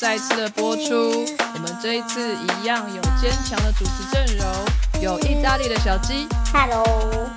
再次的播出。我们这一次一样有坚强的主持阵容，有意大利的小鸡，Hello，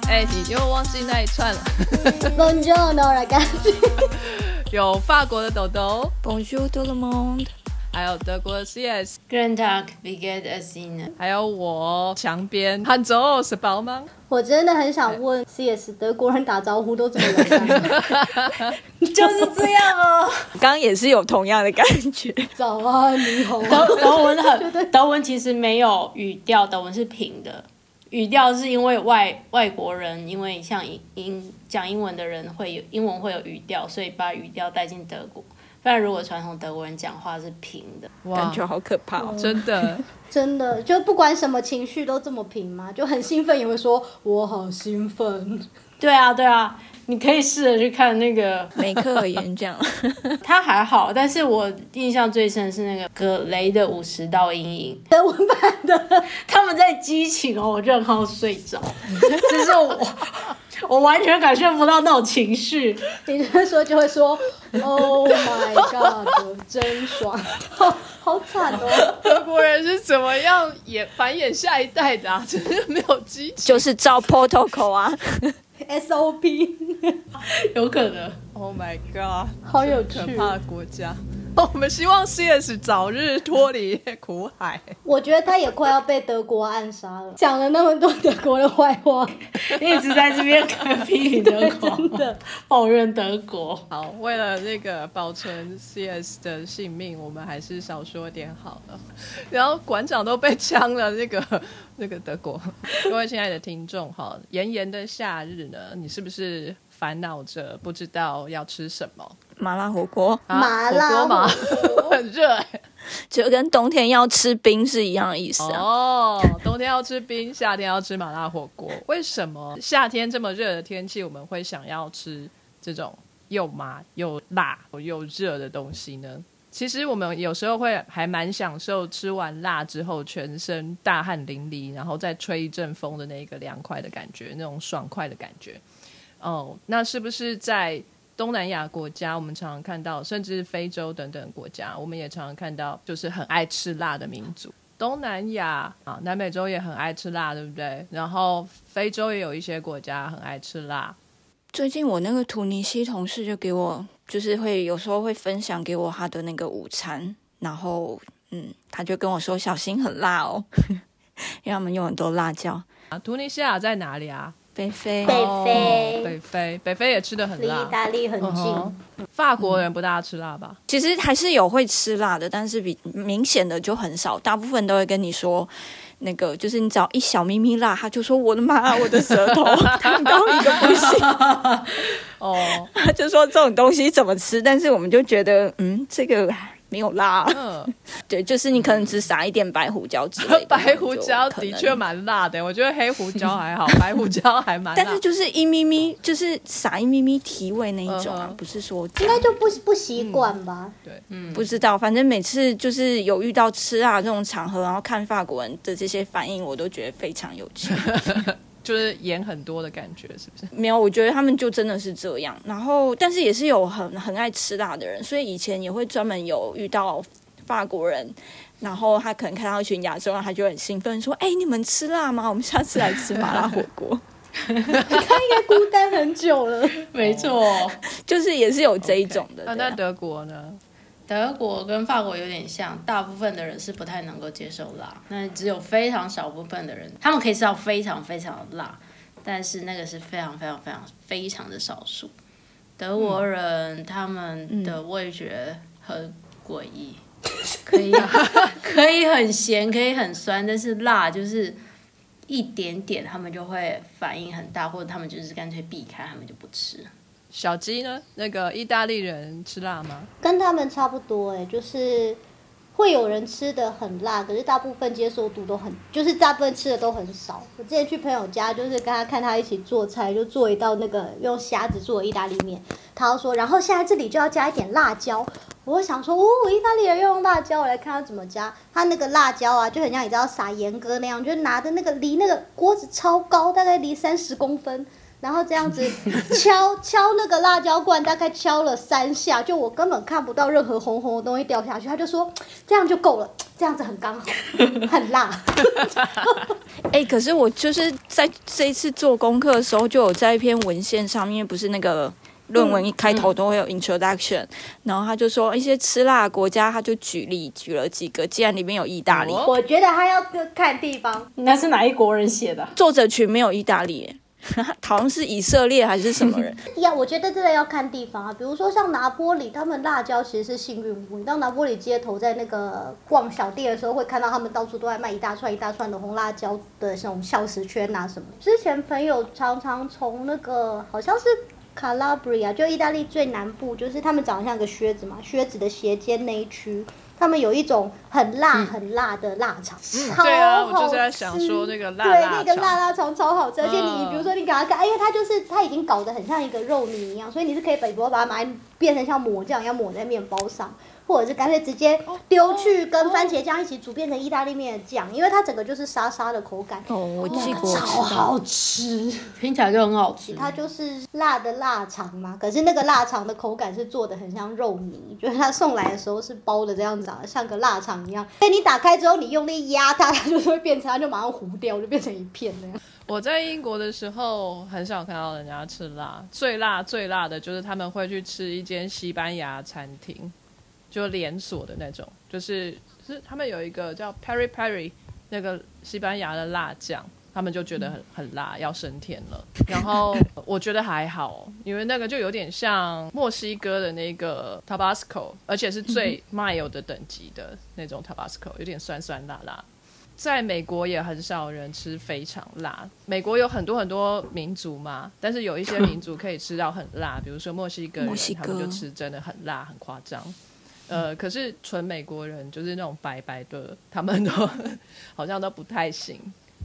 哎，你又忘记那一串了。Buongiorno ragazzi，有法国的豆豆，Bonjour tout le monde。还有德国的 CS，Guten Tag, wie geht es Ihnen？还有我墙边汉州是宝吗？我真的很想问 CS 德国人打招呼都怎么友善？就是这样哦。刚刚也是有同样的感觉。早安，你好。德德文很德文其实没有语调，德文是平的。语调是因为外外国人，因为像英英讲英文的人会有英文会有语调，所以把语调带进德国。不然如果传统德国人讲话是平的，哇感，觉好可怕哦！真的，真的，就不管什么情绪都这么平吗？就很兴奋也会说我好兴奋。对啊对啊，你可以试着去看那个，梅克尔演讲，他还好，但是我印象最深是那个葛雷的五十道阴影，德文版的，他们在激情哦，我就很好睡着，就是我我完全感受不到那种情绪。你这时候就会说 Oh my God，真爽，好好惨哦。德国人是怎么样演繁衍下一代的啊？就是没有激情。就是照 protocol 啊。SOP，有可能。Oh my god，好有趣可怕的国家。我们希望 CS 早日脱离苦海。我觉得他也快要被德国暗杀了。讲了那么多德国的坏话，一直在这边批评德国，真的抱怨德国。好，为了那个保存 CS 的性命，我们还是少说点好了。然后馆长都被枪了，那个那个德国，各位亲爱的听众哈，炎炎的夏日呢，你是不是烦恼着不知道要吃什么？麻辣火锅啊麻辣火锅吗？很 热欸就跟冬天要吃冰是一样的意思啊。哦，冬天要吃冰，夏天要吃麻辣火锅。为什么夏天这么热的天气，我们会想要吃这种又麻又辣又热的东西呢？其实我们有时候会还蛮享受吃完辣之后全身大汗淋漓，然后再吹一阵风的那个凉快的感觉，那种爽快的感觉。哦，那是不是在东南亚国家，我们常常看到，甚至非洲等等国家，我们也常常看到，就是很爱吃辣的民族。东南亚啊，南美洲也很爱吃辣，对不对？然后非洲也有一些国家很爱吃辣。最近我那个图尼西同事就给我，就是会有时候会分享给我他的那个午餐，然后嗯，他就跟我说小心很辣哦，因为他们用很多辣椒。啊，突尼西亚在哪里啊？北非北哦非北非，北非也吃的很离意。大利很近。嗯法国人不大吃辣吧？其实还是有会吃辣的，但是比明显的就很少，大部分都会跟你说。那个就是你只要一小咪咪辣，他就说我的妈，我的舌头烫到一个不行，哦，他就说这种东西怎么吃？但是我们就觉得，嗯，这个没有辣，嗯，对，就是你可能只撒一点白胡椒之类的，白胡椒的确蛮辣的，我觉得黑胡椒还好，白胡椒还蛮辣。但是就是一咪咪，就是撒一咪咪提味那一种啊，嗯不是说应该就不不习惯吧？对不知道，反正每次就是有遇到吃辣这种场合，然后看法国人的这些反应，我都觉得非常有趣。就是盐很多的感觉，是不是？没有，我觉得他们就真的是这样。然后，但是也是有很很爱吃辣的人，所以以前也会专门有遇到法国人，然后他可能看到一群亚洲人，他就很兴奋说：“哎、你们吃辣吗？我们下次来吃麻辣火锅。他应该孤单很久了。没错，” 就是也是有这一种的。那德国呢？德国跟法国有点像，大部分的人是不太能够接受辣，那只有非常少部分的人，他们可以吃到非常非常辣，但是那个是非常非常非常非常的少数。德国人他们的味觉很诡异，可以可以很咸，可以很酸，但是辣就是一点点，他们就会反应很大，或者他们就是干脆避开，他们就不吃。小鸡呢？那个意大利人吃辣吗？跟他们差不多哎、就是会有人吃的很辣，可是大部分接受度都很，就是大部分吃的都很少。我之前去朋友家，就是跟他看他一起做菜，就做一道那个用虾子做的意大利面，他就说，然后现在这里就要加一点辣椒。我想说，哦，意大利人要用辣椒，我来看他怎么加。他那个辣椒啊，就很像你知道撒盐哥那样，就拿的那个离那个锅子超高，大概离三十公分。然后这样子 敲敲那个辣椒罐，大概敲了三下，就我根本看不到任何红红的东西掉下去。他就说这样就够了，这样子很刚好，很辣。哎、可是我就是在这一次做功课的时候，就有在一篇文献上面，不是那个论文一开头都会有 introduction，、然后他就说一些吃辣的国家，他就举例举了几个，既然里面有意大利，哦我觉得他要看地方，那是哪一国人写的？作者群没有意大利耶，好像是以色列还是什么人？呀，我觉得真的要看地方啊。比如说像拿坡里，他们辣椒其实是幸运物。你到拿坡里街头，在那个逛小店的时候，会看到他们到处都在卖一大串一大串的红辣椒的那种小食圈啊什么。之前朋友常常从那个好像是。卡拉布里亚就意大利最南部，就是他们长得像个靴子嘛，靴子的斜尖那一区，他们有一种很辣很辣的腊肠，超对啊，我好就是在想吃。说那个辣对，那个辣肠腊肠超好吃，而且你嗯。比如说你给它看，因为它就是它已经搞得很像一个肉泥一样，所以你是可以把比如把它买变成像抹酱一样抹在面包上，或者是干脆直接丢去跟番茄酱一起煮变成意大利面的酱，因为它整个就是沙沙的口感，哦，我记过，超。好吃。听起来就很好吃。它就是辣的腊肠嘛，可是那个腊肠的口感是做的很像肉泥，就是它送来的时候是包的这样子，像个腊肠一样。被你打开之后，你用力压它，它就会变成，它就马上糊掉，就变成一片那样。我在英国的时候很少看到人家吃辣，最辣最辣的就是他们会去吃一间西班牙餐厅，就连锁的那种，就是是他们有一个叫 Peri Peri 那个西班牙的辣酱，他们就觉得很很辣，要升天了。然后 我觉得还好，因为那个就有点像墨西哥的那个 Tabasco，而且是最 mild 的等级的那种 Tabasco，有点酸酸辣辣。在美国也很少人吃非常辣。美国有很多很多民族嘛，但是有一些民族可以吃到很辣，比如说墨西哥 人，墨西哥他们就吃真的很辣，很夸张。呃，可是纯美国人就是那种白白的，他们都 好像都不太行。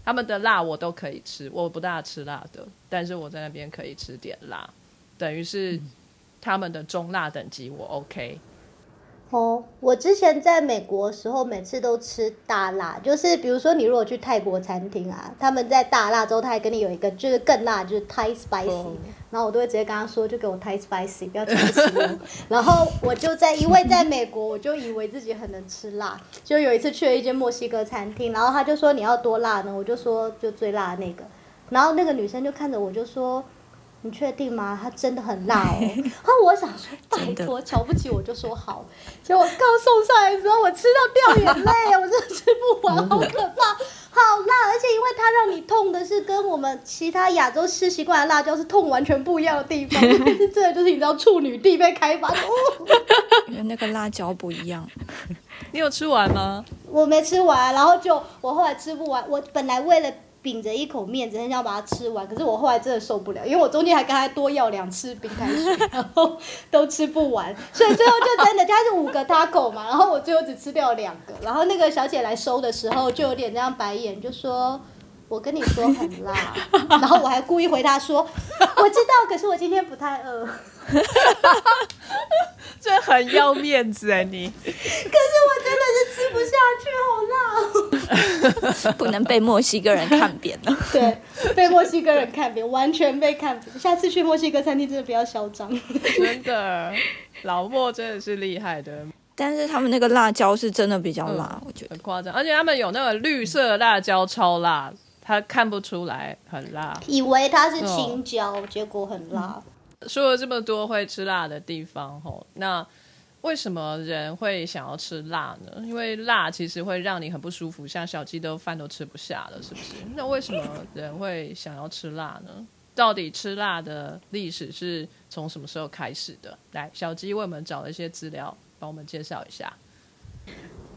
他们的辣我都可以吃，我不大吃辣的，但是我在那边可以吃点辣，等于是他们的中辣等级我 OK。哦，我之前在美国的时候，每次都吃大辣，就是比如说你如果去泰国餐厅啊，他们在大辣之后，他还跟你有一个就是更辣，就是 Thai spicy，、哦然后我都会直接跟他说，就给我 Thai spicy，不要全吃哦。然后我就在因为在美国，我就以为自己很能吃辣，就有一次去了一间墨西哥餐厅，然后他就说你要多辣呢，我就说就最辣的那个，然后那个女生就看着我就说。你确定吗？它真的很辣哦。然后我想说，拜托，瞧不起我就说好。结果刚送上来的时候，我吃到掉眼泪，我真的吃不完，好可怕，好辣！而且因为它让你痛的是跟我们其他亚洲吃习惯的辣椒是痛完全不一样的地方，是这就是你知道处女地被开发的。哦，因为那个辣椒不一样，你有吃完吗？我没吃完，然后就我后来吃不完，我本来为了。秉着一口面子，很想把它吃完，可是我后来真的受不了，因为我中间还跟他多要两次冰开水，然后都吃不完，所以最后就真的，它是五个 taco 嘛，然后我最后只吃掉两个，然后那个小姐来收的时候就有点这样白眼，就说。我跟你说很辣，然后我还故意回答说，我知道，可是我今天不太饿。这很要面子哎，你可是我真的是吃不下去，好辣哦。不能被墨西哥人看扁了。对，被墨西哥人看扁，完全被看扁。下次去墨西哥餐厅真的不要嚣张。真的老莫真的是厉害的，但是他们那个辣椒是真的比较辣，我觉得。很夸张，而且他们有那个绿色辣椒超辣，他看不出来很辣。以为它是青椒，结果很辣。说了这么多会吃辣的地方吼，那为什么人会想要吃辣呢？因为辣其实会让你很不舒服，像小鸡都饭都吃不下了，是不是？那为什么人会想要吃辣呢？到底吃辣的历史是从什么时候开始的？来，小鸡为我们找了一些资料，帮我们介绍一下。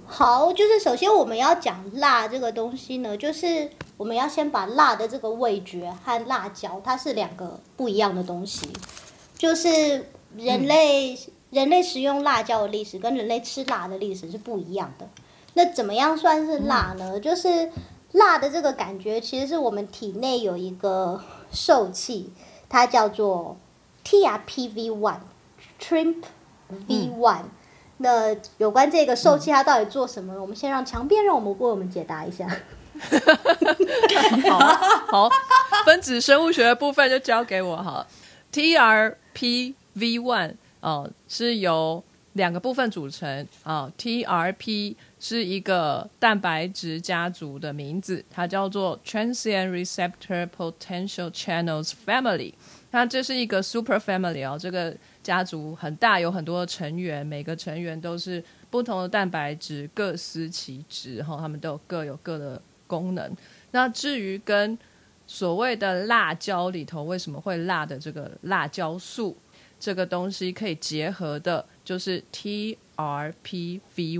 好，就是首先我们要讲辣这个东西呢，就是我们要先把辣的这个味觉和辣椒，它是两个不一样的东西。就是人类、人类食用辣椒的历史跟人类吃辣的历史是不一样的。那怎么样算是辣呢？就是辣的这个感觉，其实是我们体内有一个受气，它叫做 TRPV one TRIMP V one、那有关这个受气它到底做什么呢？我们先让强辩让我们为我们解答一下。好，好，分子生物学的部分就交给我好了。TRPV one 哦，是由两个部分组成啊。TRP 是一个蛋白质家族的名字，它叫做 Transient Receptor Potential Channels Family。那这是一个 super family 哦，这个家族很大，有很多成员，每个成员都是不同的蛋白质，各司其职哈，他们都有各有各的功能。那至于跟所谓的辣椒里头为什么会辣的这个辣椒素这个东西可以结合的，就是 TRPV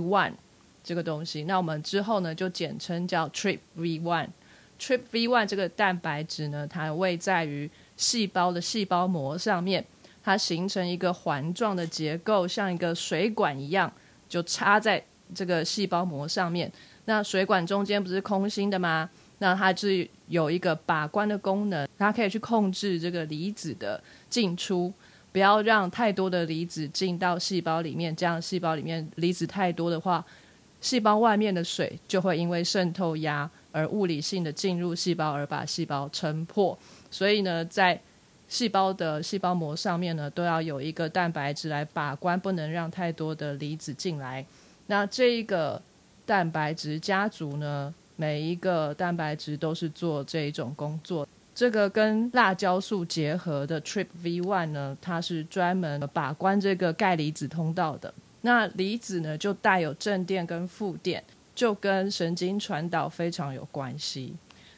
one 这个东西。那我们之后呢就简称叫 TRPV one。TRPV one 这个蛋白质呢，它位在于细胞的细胞膜上面，它形成一个环状的结构，像一个水管一样，就插在这个细胞膜上面。那水管中间不是空心的吗？那它是有一个把关的功能，它可以去控制这个离子的进出，不要让太多的离子进到细胞里面。这样细胞里面离子太多的话，细胞外面的水就会因为渗透压而物理性的进入细胞，而把细胞撑破。所以呢，在细胞的细胞膜上面呢，都要有一个蛋白质来把关，不能让太多的离子进来。那这一个蛋白质家族呢？每一个蛋白质都是做这一种工作。这个跟辣椒素结合的 Trip V one 呢，它是专门把关这个钙离子通道的。那离子呢，就带有正电跟负电，就跟神经传导非常有关系。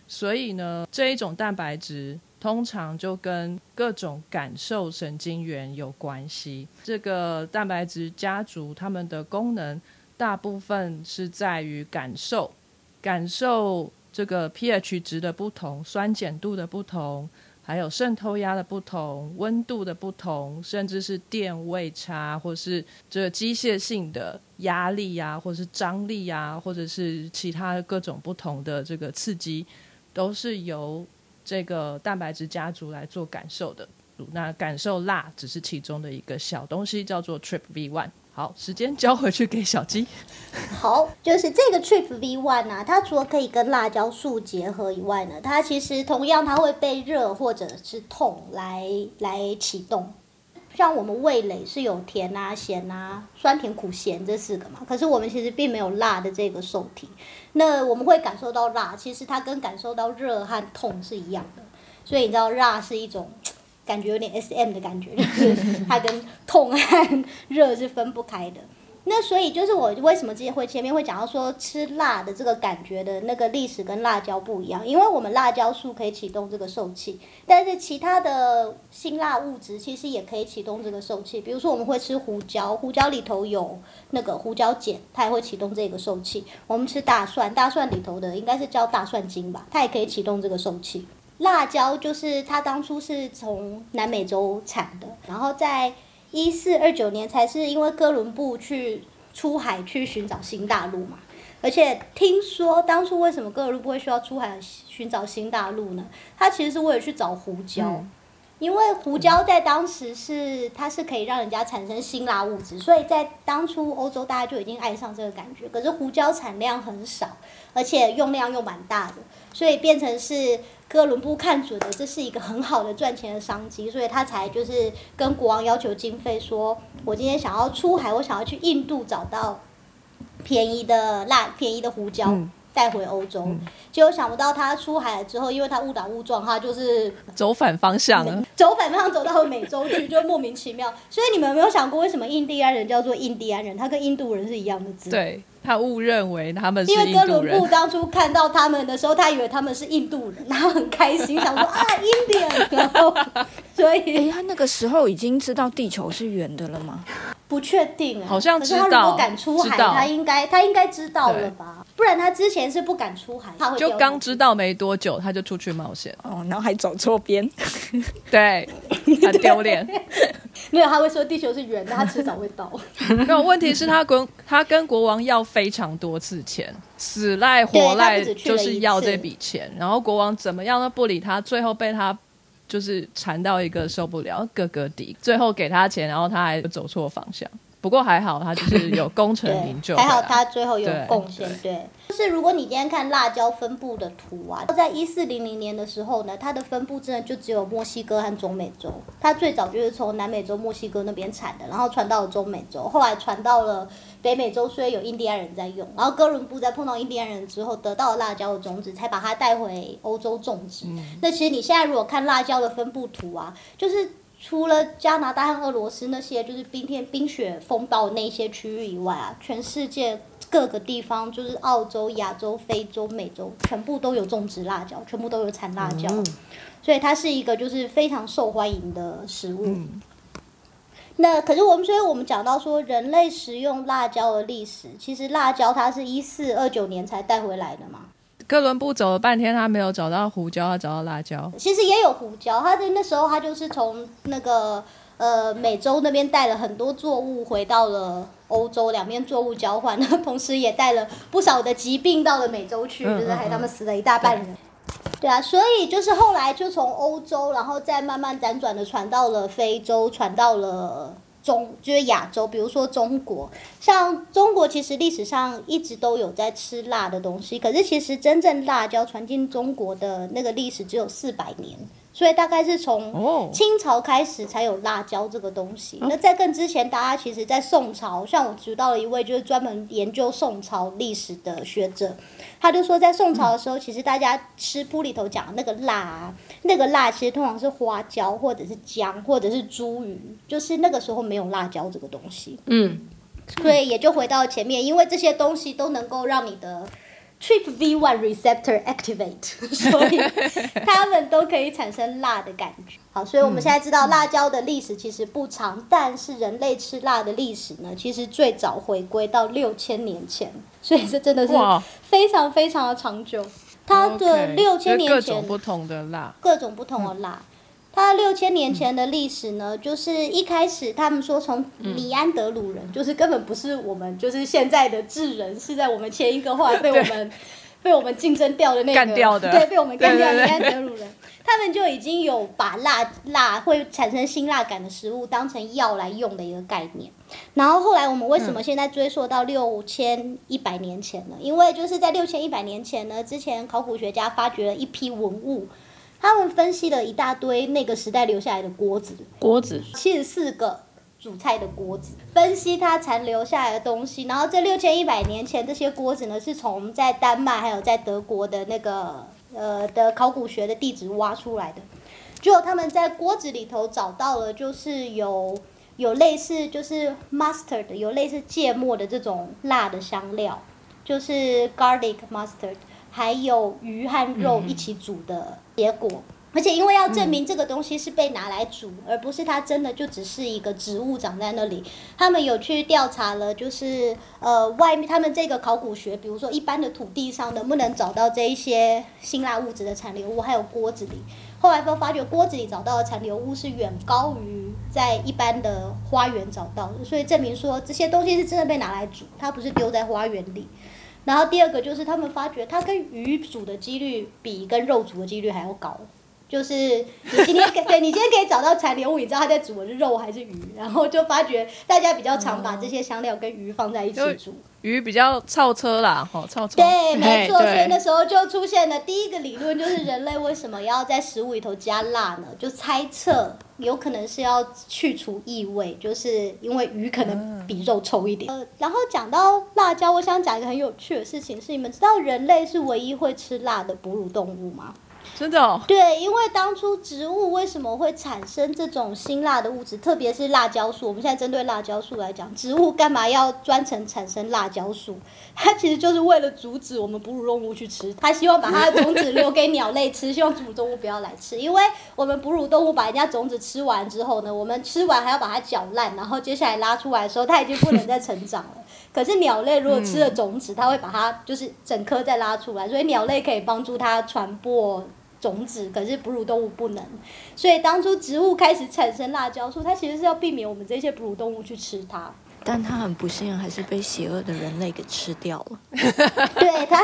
所以呢，这一种蛋白质通常就跟各种感受神经元有关系。这个蛋白质家族它们的功能大部分是在于感受。感受这个 pH 值的不同、酸碱度的不同，还有渗透压的不同、温度的不同，甚至是电位差，或是这机械性的压力呀，或者是张力呀，或者是其他各种不同的这个刺激，都是由这个蛋白质家族来做感受的。那感受辣只是其中的一个小东西，叫做 Trip V one。好，时间交回去给小鸡。好，就是这个 Trip V One 啊，它除了可以跟辣椒素结合以外呢，它其实同样它会被热或者是痛来来启动。像我们味蕾是有甜啊、咸啊、酸甜苦咸这四个嘛，可是我们其实并没有辣的这个受体。那我们会感受到辣，其实它跟感受到热和痛是一样的。所以你知道，辣是一种。感觉有点 S M 的感觉，就是它跟痛和 热是分不开的。那所以就是我为什么之前会前面会讲到说吃辣的这个感觉的那个历史跟辣椒不一样，因为我们辣椒素可以启动这个受气，但是其他的辛辣物质其实也可以启动这个受气。比如说我们会吃胡椒，胡椒里头有那个胡椒碱，它也会启动这个受气。我们吃大蒜，大蒜里头的应该是叫大蒜精吧，它也可以启动这个受气。辣椒就是它当初是从南美洲产的，然后在一四二九年才是因为哥伦布去出海去寻找新大陆嘛。而且听说当初为什么哥伦布会需要出海寻找新大陆呢？他其实是为了去找胡椒，因为胡椒在当时是它是可以让人家产生辛辣物质，所以在当初欧洲大家就已经爱上这个感觉。可是胡椒产量很少，而且用量又蛮大的，所以变成是。哥伦布看准了这是一个很好的赚钱的商机，所以他才就是跟国王要求经费，说我今天想要出海，我想要去印度找到便宜的辣、便宜的胡椒带回欧洲。结果想不到他出海了之后，因为他误打误撞，他就是 走反方向了，走反方向走到美洲去，就莫名其妙。所以你们有没有想过，为什么印第安人叫做印第安人？他跟印度人是一样的字？对。他误认为他们是因为哥伦布当初看到他们的时候，他以为他们是印度人，然后很开心，想说啊，Indian，然后所以，哎，他那个时候已经知道地球是圆的了吗？不确定，好像知道。他如果敢出海，他应该他应该知道了吧？不然他之前是不敢出海，他会就刚知道没多久，他就出去冒险哦，然后还走错边，对，很丢脸。没有，他会说地球是圆的，他迟早会到。没有问题是他跟他跟国王要非常多次钱，死赖活赖就是要这笔钱，然后国王怎么样都不理他，最后被他就是缠到一个受不了，哥哥底，最后给他钱，然后他还走错方向。不过还好，他就是有功成名就。还好他最后有对贡献。对，就是如果你今天看辣椒分布的图啊，在一四零零年的时候呢，它的分布真的就只有墨西哥和中美洲。它最早就是从南美洲墨西哥那边产的，然后传到了中美洲，后来传到了北美洲，虽然有印第安人在用。然后哥伦布在碰到印第安人之后，得到了辣椒的种子，才把它带回欧洲种植。那其实你现在如果看辣椒的分布图啊，就是除了加拿大和俄罗斯那些就是冰天冰雪风暴那些区域以外啊，全世界各个地方，就是澳洲、亚洲、非洲、美洲，全部都有种植辣椒，全部都有产辣椒，所以它是一个就是非常受欢迎的食物。那可是我们，所以我们讲到说，人类食用辣椒的历史，其实辣椒它是一四二九年才带回来的嘛。哥伦布走了半天，他没有找到胡椒，他找到辣椒。其实也有胡椒，他在那时候他就是从那个呃美洲那边带了很多作物回到了欧洲，两边作物交换，同时也带了不少的疾病到了美洲去，嗯就是害嗯他们死了一大半人。对啊，所以就是后来就从欧洲，然后再慢慢辗转的传到了非洲，传到了中，就是亚洲，比如说中国。像中国其实历史上一直都有在吃辣的东西，可是其实真正辣椒传进中国的那个历史只有四百年，所以大概是从哦清朝开始才有辣椒这个东西。那在更之前，大家其实在宋朝，像我知道了一位就是专门研究宋朝历史的学者，他就说在宋朝的时候，其实大家吃铺里头讲的那个辣啊，那个辣其实通常是花椒或者是姜或者是茱萸，就是那个时候没有辣椒这个东西。嗯，所以也就回到前面，因为这些东西都能够让你的 TRPV1 receptor activate，所以它们都可以产生辣的感觉。好，所以我们现在知道辣椒的历史其实不长，但是人类吃辣的历史呢，其实最早回归到六千年前，所以这真的是非常非常的长久。它的六千年前各种不同的辣，各种不同的辣。它六千年前的历史呢，就是一开始他们说从尼安德鲁人，就是根本不是我们，就是现在的智人，是在我们前一个后来 被我们被我们竞争掉的那个干掉的对，被我们干掉的尼安德鲁人，他们就已经有把辣辣会产生辛辣感的食物当成药来用的一个概念。然后后来我们为什么现在追溯到六千一百年前呢？因为就是在六千一百年前呢，之前考古学家发掘了一批文物，他们分析了一大堆那个时代留下来的锅子，锅子七十四个煮菜的锅子，分析它残留下来的东西。然后这六千一百年前，这些锅子呢是从在丹麦还有在德国的那个呃的考古学的地址挖出来的。结果他们在锅子里头找到了，就是有有类似就是 mustard，有类似芥末的这种辣的香料，就是 garlic mustard，还有鱼和肉一起煮的结果。而且因为要证明这个东西是被拿来煮，而不是它真的就只是一个植物长在那里，他们有去调查了，就是呃外面他们这个考古学，比如说一般的土地上能不能找到这一些辛辣物质的残留物，还有锅子里。后来都发觉锅子里找到的残留物是远高于在一般的花园找到的，所以证明说这些东西是真的被拿来煮，它不是丢在花园里。然后第二个就是他们发觉它跟鱼煮的几率比跟肉煮的几率还要高。就是你今天可对你今天可以找到残留物，你知道它在煮的是肉还是鱼，然后就发觉大家比较常把这些香料跟鱼放在一起煮。鱼比较超车啦，吼超车。对，没错，所以那时候就出现了第一个理论，就是人类为什么要在食物里头加辣呢？就猜测有可能是要去除异味，就是因为鱼可能比肉臭一点。呃，然后讲到辣椒，我想讲一个很有趣的事情，是你们知道人类是唯一会吃辣的哺乳动物吗？真的哦，对，因为当初植物为什么会产生这种辛辣的物质，特别是辣椒素？我们现在针对辣椒素来讲，植物干嘛要专程产生辣椒素？它其实就是为了阻止我们哺乳动物去吃，它希望把它的种子留给鸟类吃，希望哺乳动物不要来吃。因为我们哺乳动物把人家种子吃完之后呢，我们吃完还要把它搅烂，然后接下来拉出来的时候，它已经不能再成长了。可是鸟类如果吃了种子，它会把它就是整颗再拉出来，所以鸟类可以帮助它传播种子，可是哺乳动物不能。所以当初植物开始产生辣椒素，它其实是要避免我们这些哺乳动物去吃它。但它很不幸，还是被邪恶的人类给吃掉了。对他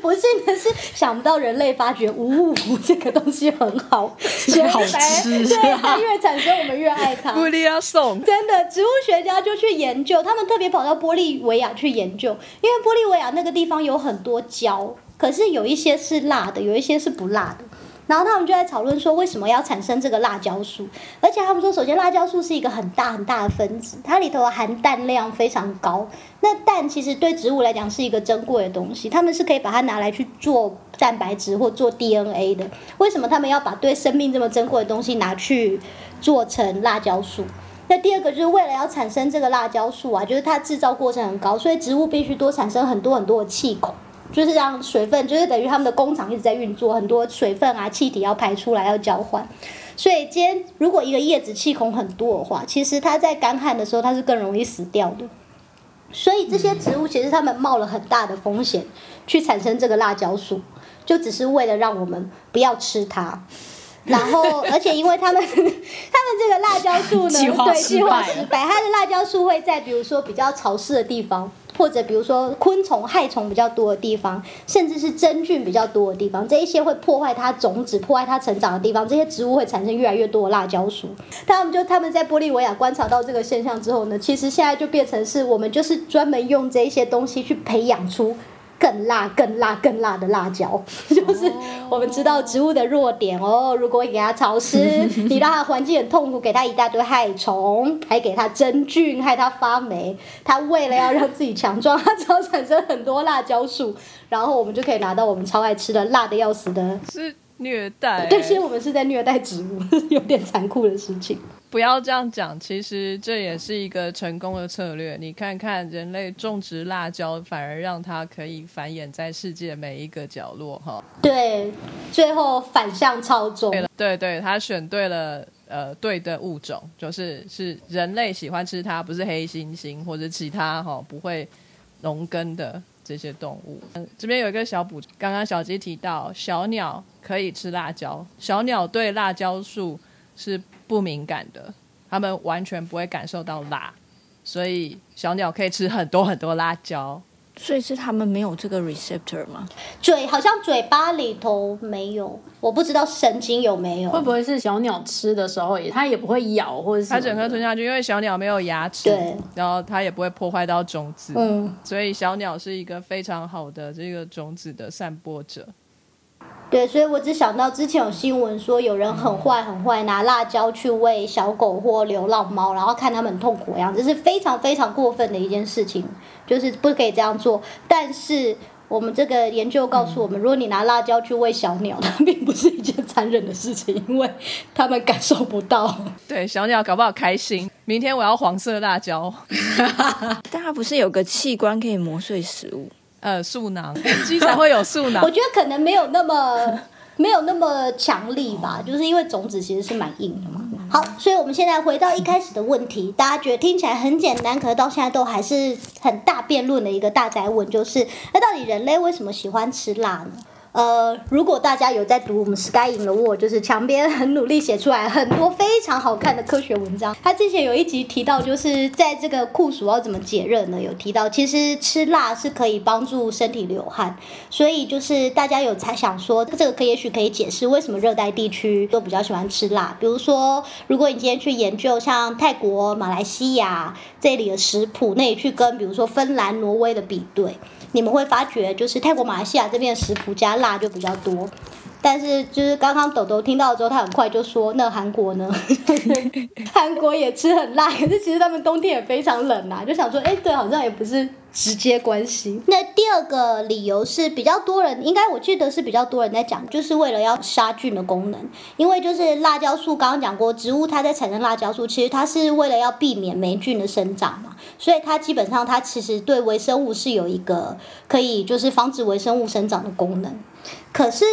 不幸的是想不到人类发觉，呜，这个东西很好，所以好吃对，它越产生我们越爱它。玻利亚送，真的，植物学家就去研究，他们特别跑到玻利维亚去研究，因为玻利维亚那个地方有很多椒，可是有一些是辣的，有一些是不辣的。然后他们就在讨论说，为什么要产生这个辣椒素？而且他们说，首先辣椒素是一个很大很大的分子，它里头的含氮量非常高。那氮其实对植物来讲是一个珍贵的东西，他们是可以把它拿来去做蛋白质或做 DNA 的。为什么他们要把对生命这么珍贵的东西拿去做成辣椒素？那第二个就是为了要产生这个辣椒素啊，就是它制造过程很高，所以植物必须多产生很多很多的气孔。就是让水分，就是等于他们的工厂一直在运作，很多水分啊、气体要排出来要交换。所以今天如果一个叶子气孔很多的话，其实它在干旱的时候它是更容易死掉的。所以这些植物其实它们冒了很大的风险去产生这个辣椒素，就只是为了让我们不要吃它。然后，而且因为他们 他们这个辣椒素呢，对失计划失败，它的辣椒素会在比如说比较潮湿的地方，或者比如说昆虫害虫比较多的地方，甚至是真菌比较多的地方，这一些会破坏它种子、破坏它成长的地方，这些植物会产生越来越多的辣椒素。他们就他们在玻利维亚观察到这个现象之后呢，其实现在就变成是我们就是专门用这一些东西去培养出。更辣、更辣、更辣的辣椒，就是我们知道植物的弱点哦。如果你给它潮湿，你让它环境很痛苦，给它一大堆害虫，还给它真菌，害它发霉。它为了要让自己强壮，它只好产生很多辣椒素，然后我们就可以拿到我们超爱吃的辣的要死的。是虐待、对，其实我们是在虐待植物，有点残酷的事情。不要这样讲，其实这也是一个成功的策略。你看看人类种植辣椒，反而让它可以繁衍在世界每一个角落，哈。对，最后反向操纵对。了，对对，他选对了，呃，对的物种，就是是人类喜欢吃它，不是黑猩猩或者其他哈、不会农耕的这些动物。嗯，这边有一个小补，刚刚小鸡提到小鸟可以吃辣椒，小鸟对辣椒素是不敏感的，他们完全不会感受到辣，所以小鸟可以吃很多很多辣椒。所以是他们没有这个 receptor 吗？嘴好像嘴巴里头没有，我不知道神经有没有。会不会是小鸟吃的时候也，它也不会咬或者是它整个吞下去，因为小鸟没有牙齿对，然后它也不会破坏到种子，嗯，所以小鸟是一个非常好的这个种子的散播者。对，所以我只想到之前有新闻说有人很坏很坏，拿辣椒去喂小狗或流浪猫，然后看它们很痛苦的样子，这是非常非常过分的一件事情，就是不可以这样做。但是我们这个研究告诉我们，如果你拿辣椒去喂小鸟，它并不是一件残忍的事情，因为它们感受不到。对，小鸟搞不好开心，明天我要黄色辣椒，但它不是有个器官可以磨碎食物？呃，素囊，鸡才会有素囊我。觉得可能没有那么 没有那么强力吧，就是因为种子其实是蛮硬的嘛。好，所以我们现在回到一开始的问题，大家觉得听起来很简单，可是到现在都还是很大辩论的一个大灾问，就是那到底人类为什么喜欢吃辣呢？呃，如果大家有在读我们 Sky in the World，就是墙边很努力写出来很多非常好看的科学文章。他之前有一集提到，就是在这个酷暑要怎么解热呢？有提到其实吃辣是可以帮助身体流汗，所以就是大家有才想说，这个可也许可以解释为什么热带地区都比较喜欢吃辣。比如说，如果你今天去研究像泰国、马来西亚这里的食谱，那你去跟比如说芬兰、挪威的比对。你们会发觉，就是泰国、马来西亚这边的食谱加辣就比较多，但是就是刚刚豆豆听到之后，他很快就说：“那韩国呢？韩国也吃很辣，可是其实他们冬天也非常冷啊。”就想说，哎，对，好像也不是直接关系。那第二个理由是比较多人，应该我记得是比较多人在讲，就是为了要杀菌的功能，因为就是辣椒素，刚刚讲过，植物它在产生辣椒素，其实它是为了要避免霉菌的生长嘛。所以它基本上它其实对微生物是有一个可以就是防止微生物生长的功能。可是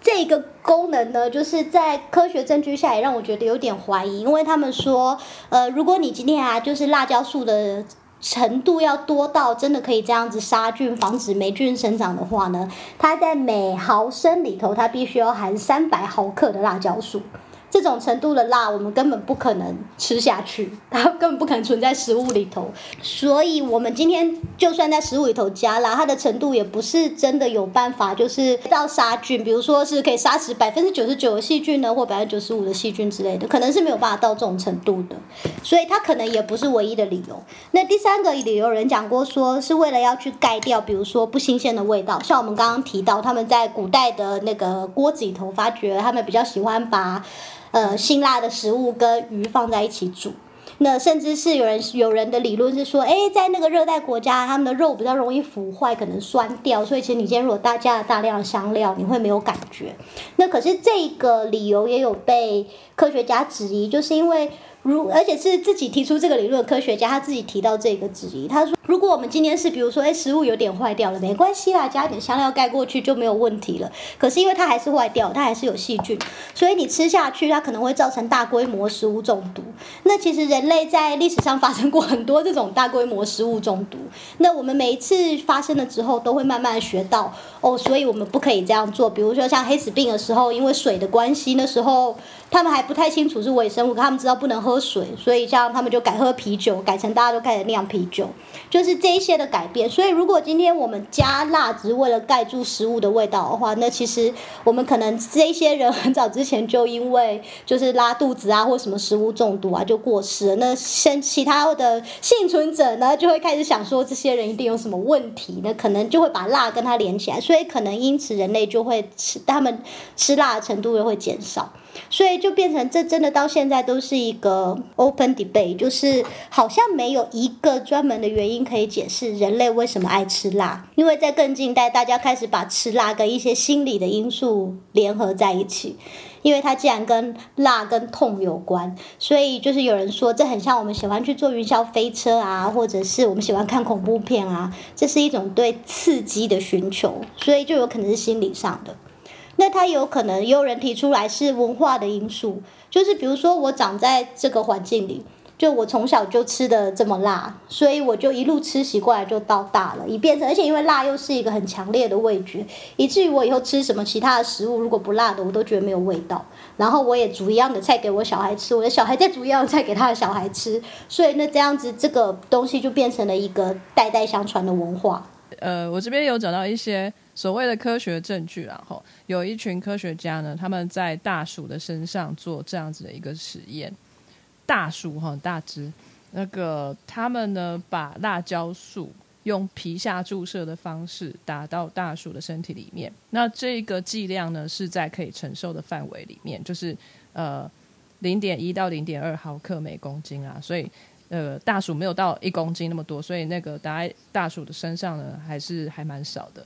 这个功能呢，就是在科学证据下也让我觉得有点怀疑，因为他们说，呃，如果你今天啊，就是辣椒素的。程度要多到真的可以这样子杀菌、防止霉菌生长的话呢，它在每毫升里头，它必须要含三百毫克的辣椒素。这种程度的辣，我们根本不可能吃下去，它根本不可能存在食物里头。所以，我们今天就算在食物里头加辣，它的程度也不是真的有办法，就是到杀菌，比如说是可以杀死百分之九十九的细菌呢，或百分之九十五的细菌之类的，可能是没有办法到这种程度的。所以，它可能也不是唯一的理由。那第三个理由，有人讲过说是为了要去盖掉，比如说不新鲜的味道，像我们刚刚提到，他们在古代的那个锅子里头发觉，他们比较喜欢把。呃，辛辣的食物跟鱼放在一起煮，那甚至是有人有人的理论是说，哎，在那个热带国家，他们的肉比较容易腐坏，可能酸掉，所以其实你今天如果大加了大量的香料，你会没有感觉。那可是这个理由也有被科学家质疑，就是因为。如而且是自己提出这个理论，科学家他自己提到这个质疑，他说：如果我们今天是比如说，哎，食物有点坏掉了，没关系啦，加一点香料盖过去就没有问题了。可是因为它还是坏掉，它还是有细菌，所以你吃下去，它可能会造成大规模食物中毒。那其实人类在历史上发生过很多这种大规模食物中毒。那我们每一次发生了之后，都会慢慢学到哦，所以我们不可以这样做。比如说像黑死病的时候，因为水的关系，那时候。他们还不太清楚是微生物，他们知道不能喝水，所以这样他们就改喝啤酒，改成大家都开始酿啤酒，就就是这一些的改变。所以如果今天我们加辣只是为了盖住食物的味道的话，那其实我们可能这一些人很早之前就因为就是拉肚子啊，或什么食物中毒啊就过世了。那先其他的幸存者呢，就会开始想说这些人一定有什么问题，那可能就会把辣跟它连起来，所以可能因此人类就会吃，他们吃辣的程度又会减少。所以就变成这真的到现在都是一个 open debate，就是好像没有一个专门的原因可以解释人类为什么爱吃辣。因为在更近代，大家开始把吃辣跟一些心理的因素联合在一起，因为它既然跟辣跟痛有关，所以就是有人说这很像我们喜欢去坐云霄飞车啊，或者是我们喜欢看恐怖片啊，这是一种对刺激的寻求，所以就有可能是心理上的。那它有可能也有人提出来是文化的因素，就是比如说我长在这个环境里，就我从小就吃的这么辣，所以我就一路吃习惯就到大了，以变成而且因为辣又是一个很强烈的味觉，以至于我以后吃什么其他的食物如果不辣的我都觉得没有味道，然后我也煮一样的菜给我小孩吃，我的小孩再煮一样的菜给他的小孩吃，所以那这样子这个东西就变成了一个代代相传的文化。呃，我这边有找到一些。所谓的科学证据，然后有一群科学家呢，他们在大鼠的身上做这样子的一个实验。大鼠哈大只，那个他们呢把辣椒素用皮下注射的方式打到大鼠的身体里面。那这个剂量呢是在可以承受的范围里面，就是呃零点一到零点二毫克每公斤啊。所以呃大鼠没有到一公斤那么多，所以那个打在大鼠的身上呢还是还蛮少的。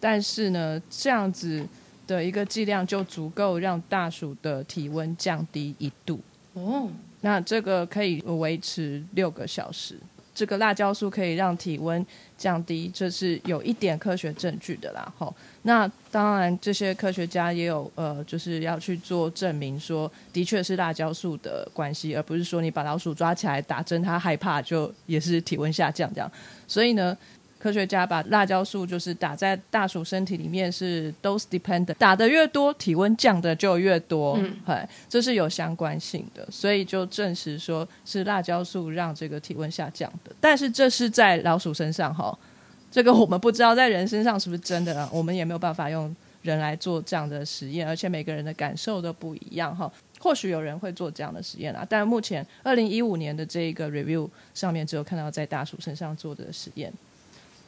但是呢，这样子的一个剂量就足够让大鼠的体温降低一度。哦，那这个可以维持六个小时。这个辣椒素可以让体温降低，这是有一点科学证据的啦。吼，那当然这些科学家也有呃，就是要去做证明，说的确是辣椒素的关系，而不是说你把老鼠抓起来打针，它害怕就也是体温下降这样。所以呢。科学家把辣椒素就是打在大鼠身体里面是 dose dependent，打的越多，体温降的就越多，嗯，这是有相关性的，所以就证实说是辣椒素让这个体温下降的。但是这是在老鼠身上哈，这个我们不知道在人身上是不是真的，我们也没有办法用人来做这样的实验，而且每个人的感受都不一样哈。或许有人会做这样的实验啊，但目前二零一五年的这一个 review 上面只有看到在大鼠身上做的实验。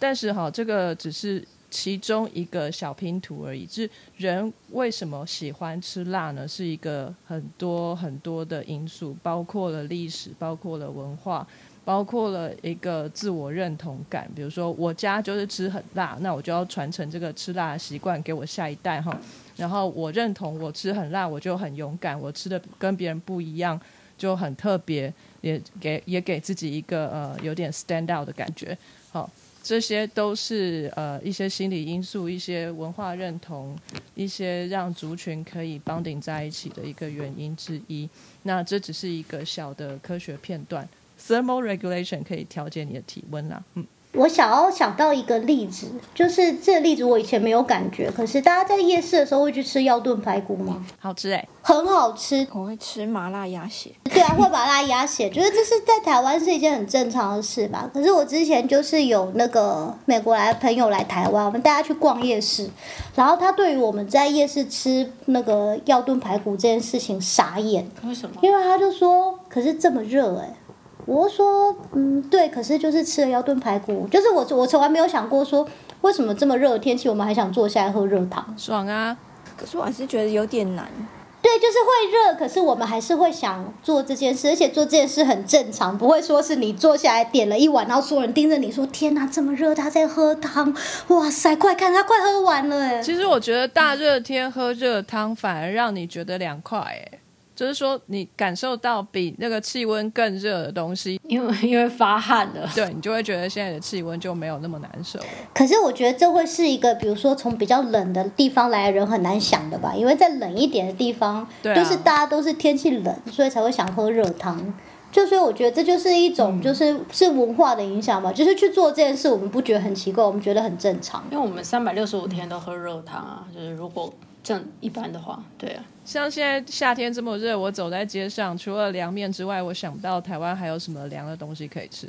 但是哈，这个只是其中一个小拼图而已。就是人为什么喜欢吃辣呢？是一个很多很多的因素，包括了历史，包括了文化，包括了一个自我认同感。比如说，我家就是吃很辣，那我就要传承这个吃辣的习惯给我下一代哈。然后我认同我吃很辣，我就很勇敢，我吃的跟别人不一样，就很特别，也给也给自己一个呃有点 stand out 的感觉。好。这些都是呃一些心理因素、一些文化认同、一些让族群可以绑定在一起的一个原因之一。那这只是一个小的科学片段，thermal regulation 可以调节你的体温啦。嗯，我想要想到一个例子，就是这个例子我以前没有感觉，可是大家在夜市的时候会去吃腰炖排骨吗？好吃哎、很好吃，我会吃麻辣鸭血，对啊，会麻辣鸭血，觉得这是在台湾是一件很正常的事吧。可是我之前就是有那个美国来的朋友来台湾，我们大家去逛夜市，然后他对于我们在夜市吃那个腰炖排骨这件事情傻眼，为什么？因为他就说，可是这么热哎、我就说，嗯，对，可是就是吃了要炖排骨，就是我我从来没有想过说，为什么这么热的天气，我们还想坐下来喝热汤？爽啊！可是我还是觉得有点难。对，就是会热，可是我们还是会想做这件事，而且做这件事很正常，不会说是你坐下来点了一碗，然后所有人盯着你说：“天哪，这么热，他在喝汤，哇塞，快看他快喝完了哎！”其实我觉得大热天喝热汤反而让你觉得凉快哎、就是说你感受到比那个气温更热的东西，因为因为发汗了。对你就会觉得现在的气温就没有那么难受。可是我觉得这会是一个，比如说从比较冷的地方来的人很难想的吧，因为在冷一点的地方，对啊就是大家都是天气冷，所以才会想喝热汤。就所以我觉得这就是一种，就是是文化的影响吧。就是去做这件事，我们不觉得很奇怪，我们觉得很正常。因为我们三百六十五天都喝热汤啊，就是如果正一般的话，对啊，像现在夏天这么热，我走在街上，除了凉面之外，我想不到台湾还有什么凉的东西可以吃。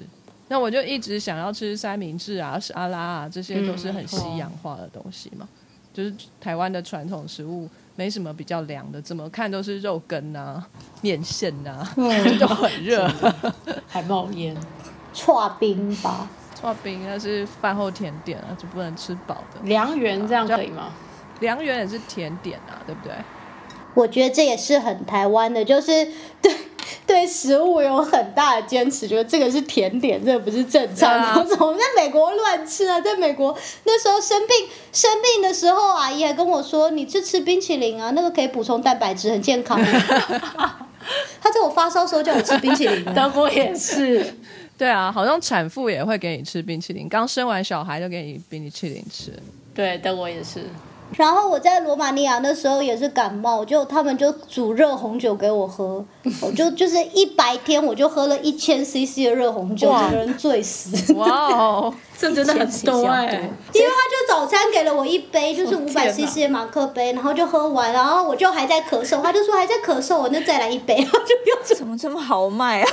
那我就一直想要吃三明治啊、沙拉啊，这些都是很西洋化的东西嘛。就是台湾的传统食物，没什么比较凉的，怎么看都是肉羹啊、面线啊，就很热。还冒烟。串冰吧，刨冰那是饭后甜点啊，就不能吃饱的。良缘这样可以吗？凉圆也是甜点啊，对不对？我觉得这也是很台湾的，就是 对对食物有很大的坚持，觉得这个是甜点，这个不是正常的。对啊我怎么在美国乱吃啊？在美国那时候生病生病的时候，阿姨还跟我说：“你去吃冰淇淋啊，那个可以补充蛋白质，很健康。”他在我发烧时候叫我吃冰淇淋啊，德国也是，对啊，好像产妇也会给你吃冰淇淋，刚生完小孩就给你冰淇淋吃。对，德国也是。然后我在罗马尼亚那时候也是感冒，就他们就煮热红酒给我喝，我就就是一白天我就喝了一千 CC 的热红酒，整个人醉死。哇哦，这真的很多哎、因为他就早餐给了我一杯，就是五百 CC 的马克杯，然后就喝完，然后我就还在咳嗽，他就说还在咳嗽，我就再来一杯，然后就又怎么这么豪迈啊？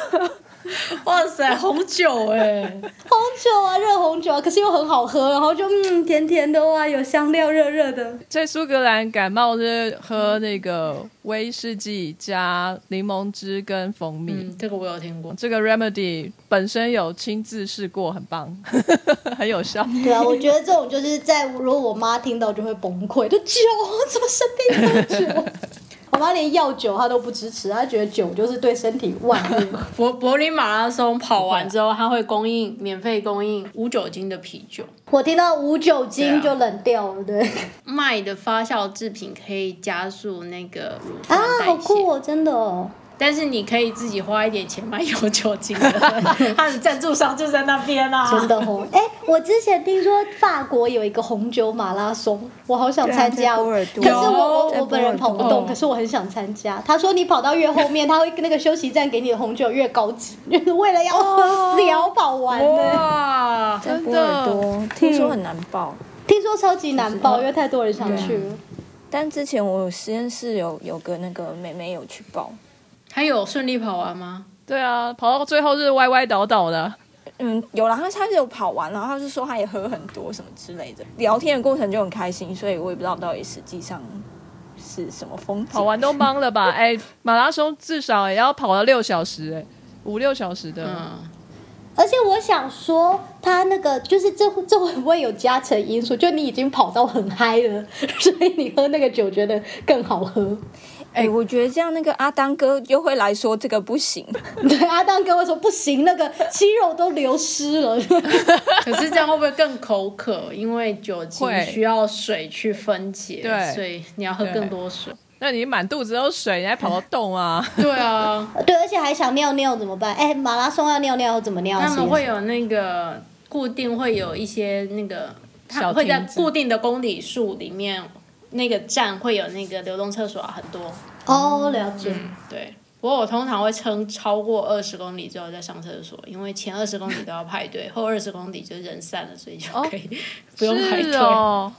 哇塞，红酒哎、红酒啊，热红酒啊，可是又很好喝，然后就嗯甜甜的哇，有香料热热的。在苏格兰感冒是喝那个威士忌加柠檬汁跟蜂蜜。嗯，这个我有听过。这个 remedy 本身有亲自试过，很棒，很有效。对啊，我觉得这种就是在如果我妈听到就会崩溃，就酒 怎么生病喝酒？我妈连药酒她都不支持，她觉得酒就是对身体万 恶。柏柏林马拉松跑完之后，他会供应免费供应无酒精的啤酒，我听到无酒精就冷掉了，对麦的发酵制品可以加速那个乳酸啊，代谢。好酷哦，真的哦。但是你可以自己花一点钱买有酒精的，它的赞助商就在那边啊。真的哦，哎、我之前听说法国有一个红酒马拉松，我好想参加。可是我我我本人跑不动，可是我很想参加。他说你跑到越后面，他会那个休息站给你的红酒越高级，就是为了要喝死也要跑完的。哇，在波尔多。听说很难报，听说超级难报，因为太多人想去。了。但之前我有实验室有有个那个妹妹有去报，还有顺利跑完吗？对啊，跑到最后是歪歪倒倒的。嗯，有啦，他他是有跑完，然后他是说他也喝很多什么之类的，聊天的过程就很开心，所以我也不知道到底实际上是什么风景。跑完都懵了吧？哎、马拉松至少也要跑到六小时、哎，五六小时的。嗯，而且我想说，他那个就是这这会不会有加成因素？就你已经跑到很嗨了，所以你喝那个酒觉得更好喝。哎、我觉得这样那个阿当哥又会来说这个不行，对，阿当哥会说不行，那个肌肉都流失了。可是这样会不会更口渴？因为酒精需要水去分解，对所以你要喝更多水。那你满肚子都水，你还跑得动啊？对啊，对，而且还想尿尿怎么办？哎，马拉松要尿尿要怎么尿？他们会有那个固定会有一些那个，他小会在固定的公里数里面，那个站会有那个流动厕所啊，很多。哦，了解。对，不过我通常会撑超过二十公里之后再上厕所，因为前二十公里都要排队，后二十公里就人散了，所以就可以、不用排队。是哦，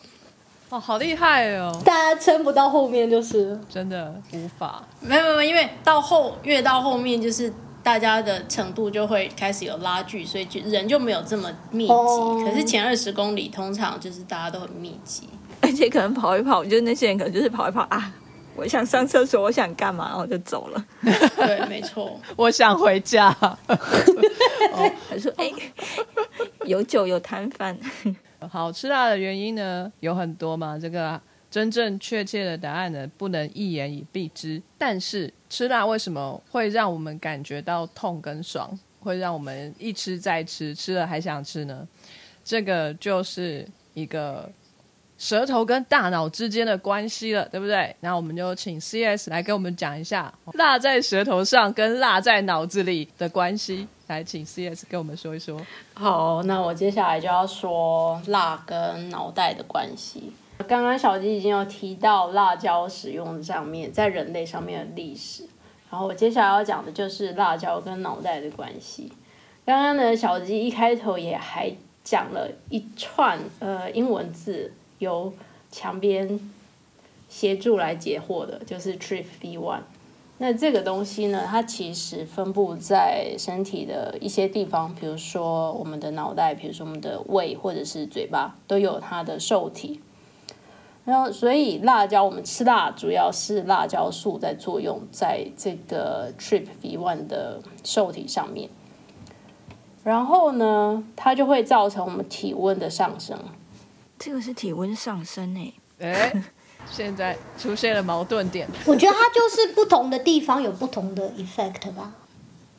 哦，好厉害哦，大家撑不到后面就是。真的无法。没有没有，因为到后越到后面就是。大家的程度就会开始有拉锯，所以就人就没有这么密集。哦可是前二十公里通常就是大家都很密集。而且可能跑一跑，就是那些人可能就是跑一跑啊，我想上厕所，我想干嘛，然后就走了。对，没错。我想回家。他说：“哎、有酒有摊贩，好吃辣的原因呢有很多嘛，这个真正确切的答案呢不能一言以蔽之。但是吃辣为什么会让我们感觉到痛跟爽，会让我们一吃再吃，吃了还想吃呢？这个就是一个舌头跟大脑之间的关系了，对不对？那我们就请 CS 来跟我们讲一下辣在舌头上跟辣在脑子里的关系。来，请 CS 跟我们说一说。好，那我接下来就要说辣跟脑袋的关系。刚刚小鸡已经有提到辣椒使用上面，在人类上面的历史。然后我接下来要讲的就是辣椒跟脑袋的关系。刚刚呢，小鸡一开头也还讲了一串呃英文字，由墙边协助来解惑的，就是 Trip V One。那这个东西呢，它其实分布在身体的一些地方，比如说我们的脑袋，比如说我们的胃或者是嘴巴，都有它的受体。然后，所以辣椒我们吃辣主要是辣椒素在作用在这个 Trip V One 的受体上面。然后呢，它就会造成我们体温的上升。这个是体温上升哎、哎，现在出现了矛盾点。我觉得它就是不同的地方有不同的 effect 吧。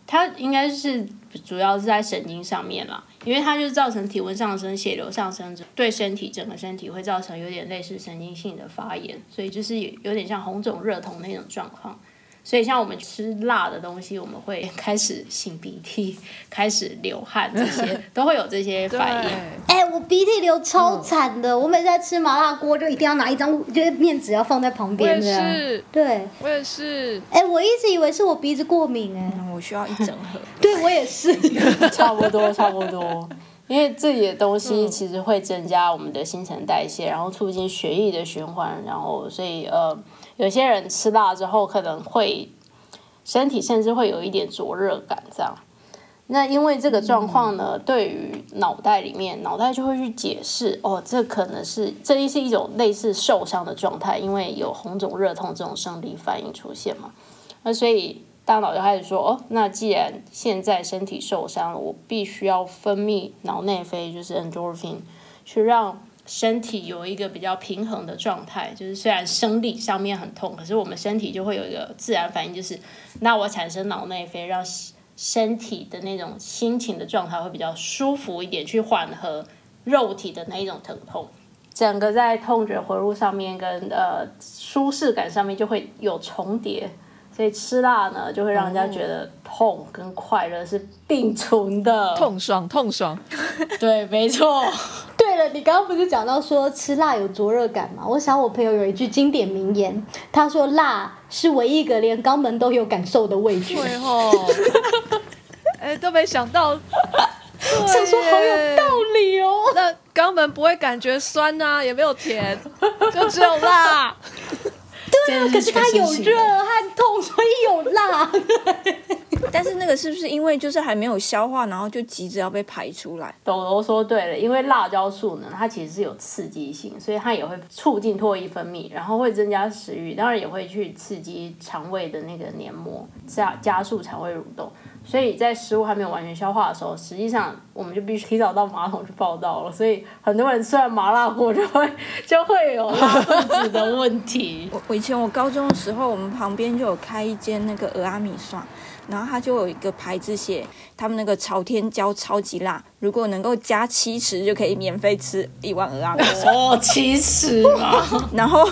它应该是主要是在神经上面啦，因为它就造成体温上升、血流上升，对身体整个身体会造成有点类似神经性的发炎，所以就是有有点像红肿热痛那种状况。所以像我们吃辣的东西，我们会 开始擤鼻涕、开始流汗，这些 都会有这些反应。哎、我鼻涕流超惨的，我每次在吃麻辣锅就一定要拿一张就是面纸要放在旁我也边这样。是，对，我也是。哎、我一直以为是我鼻子过敏、哎，嗯我需要一整盒。对我也是。差不多，差不多。因为这里的东西其实会增加我们的新陈代谢，然后促进血液的循环，然后所以呃，有些人吃辣之后可能会身体甚至会有一点灼热感，这样。那因为这个状况呢，对于脑袋里面，脑袋就会去解释，哦，这可能是这是一种类似受伤的状态，因为有红肿热痛这种生理反应出现嘛。那所以大脑就开始说，哦，那既然现在身体受伤了，我必须要分泌脑内啡，就是 endorphin，去让身体有一个比较平衡的状态。就是虽然生理上面很痛，可是我们身体就会有一个自然反应，就是那我产生脑内啡，让身体的那种心情的状态会比较舒服一点，去缓和肉体的那一种疼痛。整个在痛觉回路上面跟呃舒适感上面就会有重叠，所以吃辣呢就会让人家觉得痛跟快乐是并存的。痛爽痛爽，对，没错。对了，你刚刚不是讲到说吃辣有灼热感吗？我想我朋友有一句经典名言，他说辣是唯一一个连肛门都有感受的味觉。对吼。哎，都没想到，想说好有道理哦。那肛门不会感觉酸啊、也没有甜，就只有辣。对啊，可是它有热和痛，所以有辣。但是那个是不是因为就是还没有消化，然后就急着要被排出来？抖抖说对了，因为辣椒素呢，它其实是有刺激性，所以它也会促进唾液分泌，然后会增加食欲，当然也会去刺激肠胃的那个黏膜，加加速肠胃蠕动。所以在食物还没有完全消化的时候，实际上我们就必须提早到马桶去报道了。所以很多人吃完麻辣锅就会就会有拉肚子的问题。我我以前我高中的时候，我们旁边就有开一间那个俄阿米刷，然后它就有一个牌子写他们那个朝天椒超级辣，如果能够加七十就可以免费吃一碗俄阿米刷。哦，七十嘛，然后，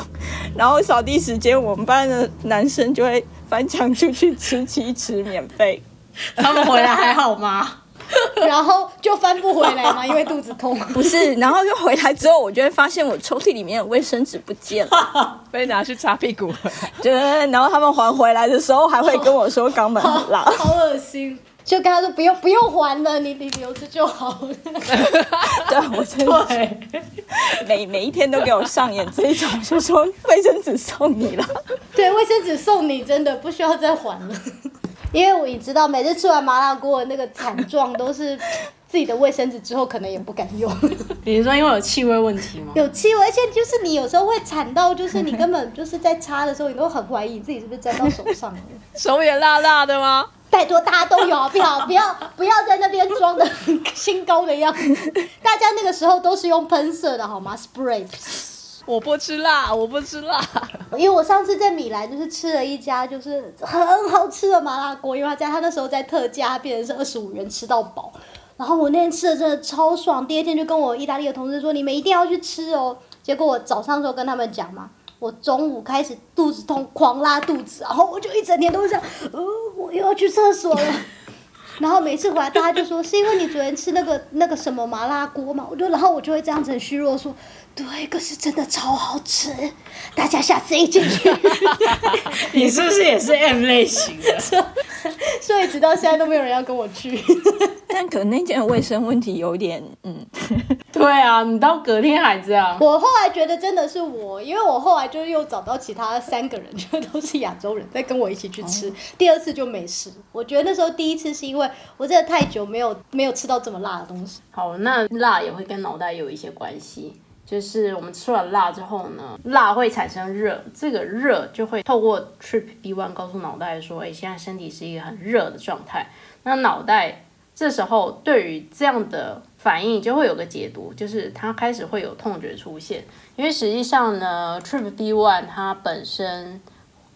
然后扫地时间，我们班的男生就会翻墙出去吃七十免费。他们回来还好吗？然后就翻不回来嘛，因为肚子痛。不是，然后又回来之后，我就会发现我抽屉里面的卫生纸不见了。被拿去擦屁股。对，然后他们还回来的时候还会跟我说肛门很辣。好恶心。就跟他说不用不用还了，你你留着就好了。对，我真的对，每每一天都给我上演这一种，就说卫生纸送你了。对，卫生纸送你，真的不需要再还了。因为我也知道，每次吃完麻辣锅的那个惨状，都是 自己的卫生纸之后可能也不敢用，你是说因为有气味问题吗？有气味，而且就是你有时候会惨到，就是你根本就是在擦的时候，你都很怀疑你自己是不是沾到手上了。手也辣辣的吗？拜托，大家都有，不要不要不要在那边装的心高的样子。大家那个时候都是用喷射的好吗？spray。我不吃辣，我不吃辣。因为我上次在米兰就是吃了一家就是很好吃的麻辣锅，因为他在他那时候在特价，变成是二十五元吃到饱。然后我那天吃的真的超爽，第二天就跟我意大利的同事说，你们一定要去吃哦。结果我早上的时候跟他们讲嘛，我中午开始肚子痛，狂拉肚子，然后我就一整天都这样，呃，我又要去厕所了。然后每次回来，大家就说是因为你昨天吃那个那个什么麻辣锅嘛，我就然后我就会这样子很虚弱说，对，可是真的超好吃，大家下次一起去。你是不是也是 M 类型的？所以直到现在都没有人要跟我去。但可能那件卫生问题有点，嗯，对啊，你到隔天还这样，我后来觉得真的是我，因为我后来就又找到其他三个人，就都是亚洲人，在跟我一起去吃。第二次就没事。我觉得那时候第一次是因为我真的太久没有没有吃到这么辣的东西。好，那辣也会跟脑袋有一些关系。就是我们吃了辣之后呢，辣会产生热，这个热就会透过 Trip B One 告诉脑袋说，哎，现在身体是一个很热的状态。那脑袋这时候对于这样的反应就会有个解读，就是它开始会有痛觉出现。因为实际上呢，Trip B One 它本身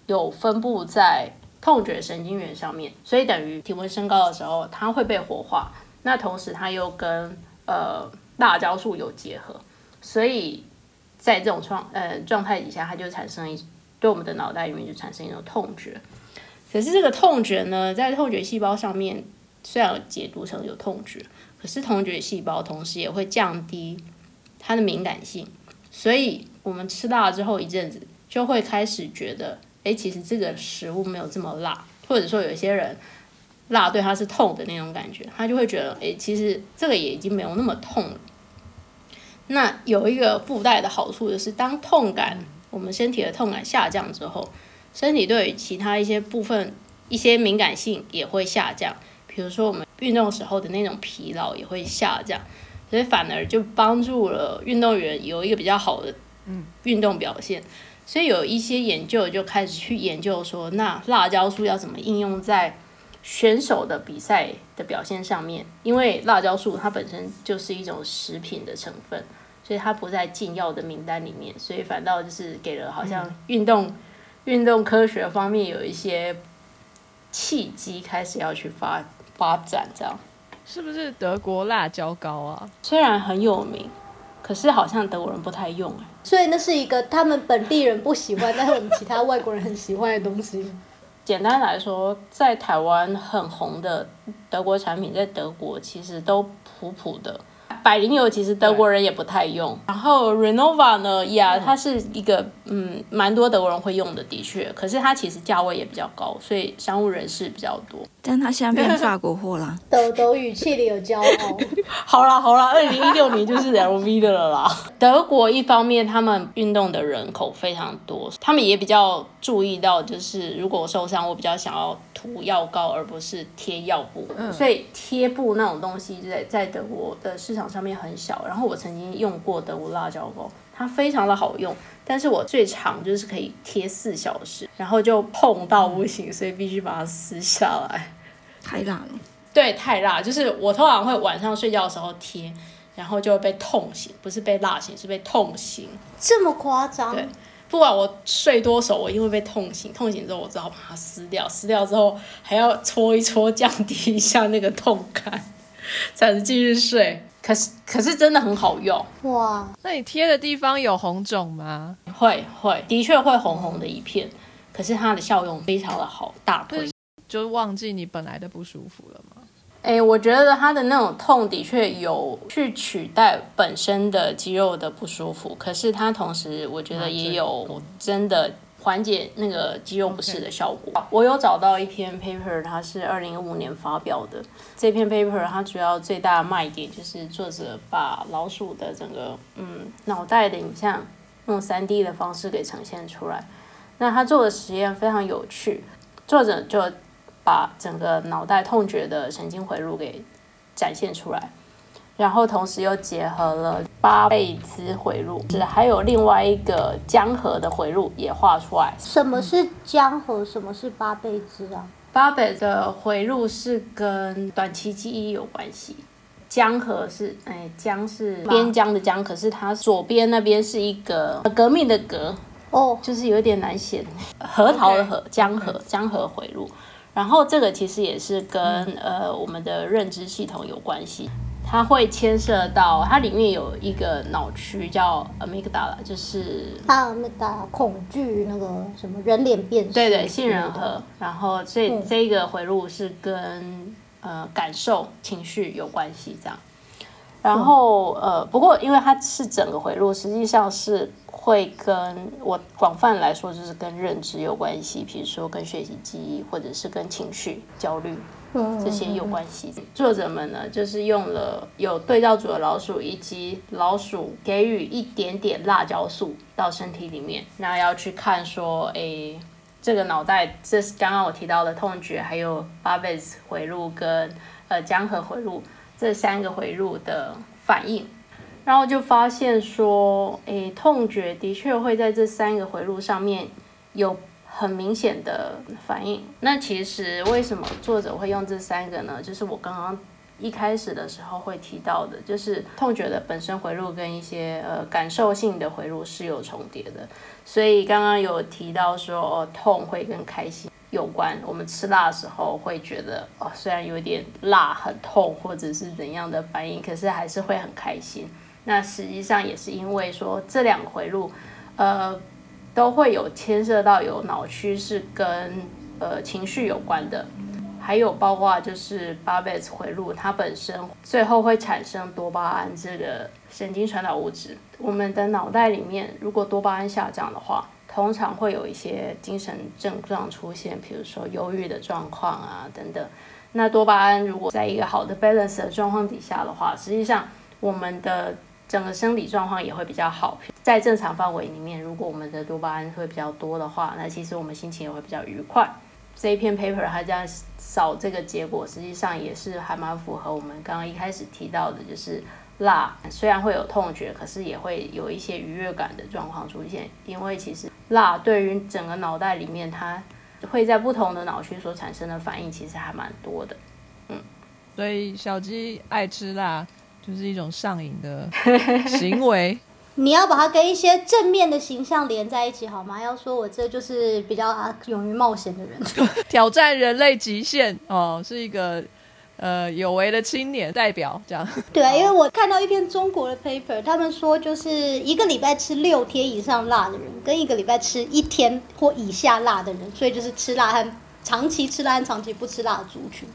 有分布在痛觉神经元上面，所以等于体温升高的时候，它会被活化。那同时它又跟呃辣椒素有结合。所以在这种状呃状态底下，它就产生一对我们的脑袋里面就产生一种痛觉。可是这个痛觉呢，在痛觉细胞上面虽然解读成有痛觉，可是痛觉细胞同时也会降低它的敏感性。所以我们吃辣之后一阵子，就会开始觉得，哎，其实这个食物没有这么辣，或者说有些人辣对他是痛的那种感觉，他就会觉得，哎，其实这个也已经没有那么痛了。那有一个附带的好处就是，当痛感我们身体的痛感下降之后，身体对于其他一些部分一些敏感性也会下降。比如说我们运动时候的那种疲劳也会下降，所以反而就帮助了运动员有一个比较好的运动表现。所以有一些研究就开始去研究说，那辣椒素要怎么应用在选手的比赛的表现上面？因为辣椒素它本身就是一种食品的成分。所以它不在禁药的名单里面，所以反倒就是给了好像运动运动科学方面有一些契机，开始要去发发展这样。是不是德国辣椒膏啊？虽然很有名，可是好像德国人不太用哎。所以那是一个他们本地人不喜欢，但是我们其他外国人很喜欢的东西。简单来说，在台湾很红的德国产品，在德国其实都普普的。百灵油其实德国人也不太用，然后 Renova 呢，呀，它是一个嗯，蛮多德国人会用的，的确，可是它其实价位也比较高，所以商务人士比较多。但它现在变法国货啦。抖抖语气里有骄傲。好啦好啦，二零一六年就是 LV 的了啦。德国一方面他们运动的人口非常多，他们也比较注意到，就是如果我受伤，我比较想要涂药膏而不是贴药布，所以贴布那种东西在在德国的市场上面很小。然后我曾经用过德国辣椒膏，它非常的好用，但是我最长就是可以贴四小时，然后就碰到不行，所以必须把它撕下来。太辣了，对，太辣，就是我通常会晚上睡觉的时候贴，然后就会被痛醒，不是被辣醒，是被痛醒。这么夸张？对，不管我睡多熟，我一定会被痛醒。痛醒之后，我只好把它撕掉，撕掉之后还要搓一搓，降低一下那个痛感，才能继续睡。可是，可是真的很好用。哇，那你贴的地方有红肿吗？会会，的确会红红的一片，可是它的效用非常的好，大推。就忘记你本来的不舒服了吗？哎，我觉得它的那种痛的确有去取代本身的肌肉的不舒服，可是它同时我觉得也有真的缓解那个肌肉不适的效果。我有找到一篇 paper，它是二零一五年发表的。这篇 paper 它主要最大的卖点就是作者把老鼠的整个嗯脑袋的影像用三 D 的方式给呈现出来。那他做的实验非常有趣，作者就。把整个脑袋痛觉的神经回路给展现出来，然后同时又结合了巴贝兹回路，是还有另外一个江河的回路也画出来。什么是江河？什么是巴贝兹啊？巴贝的回路是跟短期记忆有关系，江河是哎江是边疆的江，可是它左边那边是一个革命的革哦，就是有点难写，核桃的核江河江河回路。然后这个其实也是跟呃我们的认知系统有关系，它会牵涉到它里面有一个脑区叫 amygdala，就是阿米达恐惧那个什么人脸辨识，对对杏仁核，然后这这个回路是跟呃感受情绪有关系这样。然后呃，不过因为它是整个回路，实际上是会跟我广泛来说就是跟认知有关系，比如说跟学习记忆，或者是跟情绪、焦虑这些有关系。作者们呢，就是用了有对照组的老鼠，以及老鼠给予一点点辣椒素到身体里面，那要去看说，哎，这个脑袋，这是刚刚我提到的痛觉，还有巴贝斯回路跟呃江河回路。这三个回路的反应，然后就发现说，诶，痛觉的确会在这三个回路上面有很明显的反应。那其实为什么作者会用这三个呢？就是我刚刚一开始的时候会提到的，就是痛觉的本身回路跟一些呃感受性的回路是有重叠的。所以刚刚有提到说，哦，痛会跟开心。有关，我们吃辣的时候会觉得哦，虽然有点辣很痛，或者是怎样的反应，可是还是会很开心。那实际上也是因为说这两回路，呃，都会有牵涉到有脑区是跟呃情绪有关的，还有包括就是巴贝斯回路，它本身最后会产生多巴胺这个神经传导物质。我们的脑袋里面如果多巴胺下降的话，通常会有一些精神症状出现，比如说忧郁的状况啊等等。那多巴胺如果在一个好的 balance 的状况底下的话，实际上我们的整个生理状况也会比较好。在正常范围里面，如果我们的多巴胺会比较多的话，那其实我们心情也会比较愉快。这一篇 paper 它这样扫这个结果，实际上也是还蛮符合我们刚刚一开始提到的，就是。辣虽然会有痛觉，可是也会有一些愉悦感的状况出现，因为其实辣对于整个脑袋里面，它会在不同的脑区所产生的反应，其实还蛮多的。嗯，所以小鸡爱吃辣就是一种上瘾的行为。你要把它跟一些正面的形象连在一起，好吗？要说我这就是比较勇于冒险的人，挑战人类极限哦，是一个。呃，有为的青年代表这样。对啊，因为我看到一篇中国的 paper，他们说就是一个礼拜吃六天以上辣的人，跟一个礼拜吃一天或以下辣的人，所以就是吃辣和长期吃辣和长期不吃辣的族群，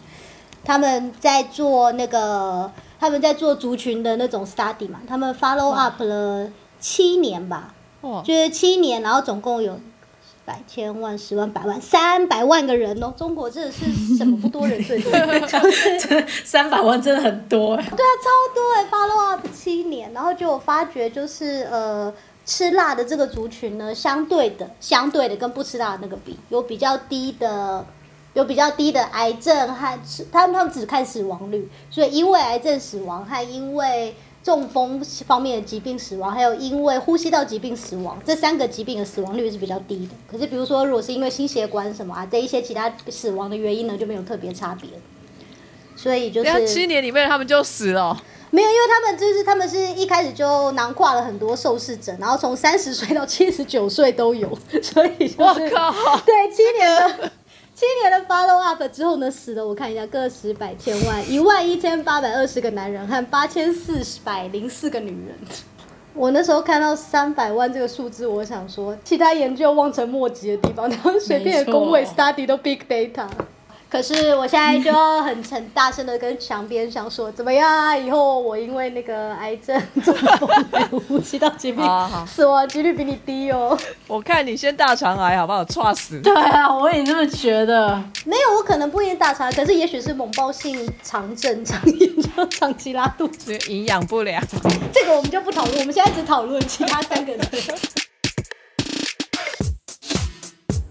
他们在做那个他们在做族群的那种 study 嘛，他们 follow up 了七年吧，就是七年，然后总共有。百千万十万百万三百万个人哦，中国真的是什么不多人最多，三百万真的很多哎。对啊，超多哎，follow up 七年，然后就发觉就是呃，吃辣的这个族群呢，相对的相对的跟不吃辣的那个比，有比较低的，有比较低的癌症和他们他们只看死亡率，所以因为癌症死亡和因为。中风方面的疾病死亡，还有因为呼吸道疾病死亡，这三个疾病的死亡率是比较低的。可是，比如说，如果是因为心血管什么啊，这一些其他死亡的原因呢，就没有特别差别。所以就是七年里面他们就死了，没有，因为他们就是他们是一开始就囊括了很多受试者，然后从三十岁到七十九岁都有，所以就是对七年的。七年的 follow up 之后呢，死了我看一下，个十百千万一万一千八百二十个男人和八千四百零四个女人。我那时候看到三百万这个数字，我想说，其他研究望尘莫及的地方，他们随便的工位 study 都 big data。可是我现在就要很很大声的跟墙边想说，怎么样啊？以后我因为那个癌症、中风、呼吸道疾病死亡几率比你低哦。我看你先大肠癌好不好？猝死。对啊，我也这么觉得。没有，我可能不一定大肠，可是也许是猛暴性肠症，肠炎就长期拉肚子。是营养不良。这个我们就不讨论，我们现在只讨论其他三个人。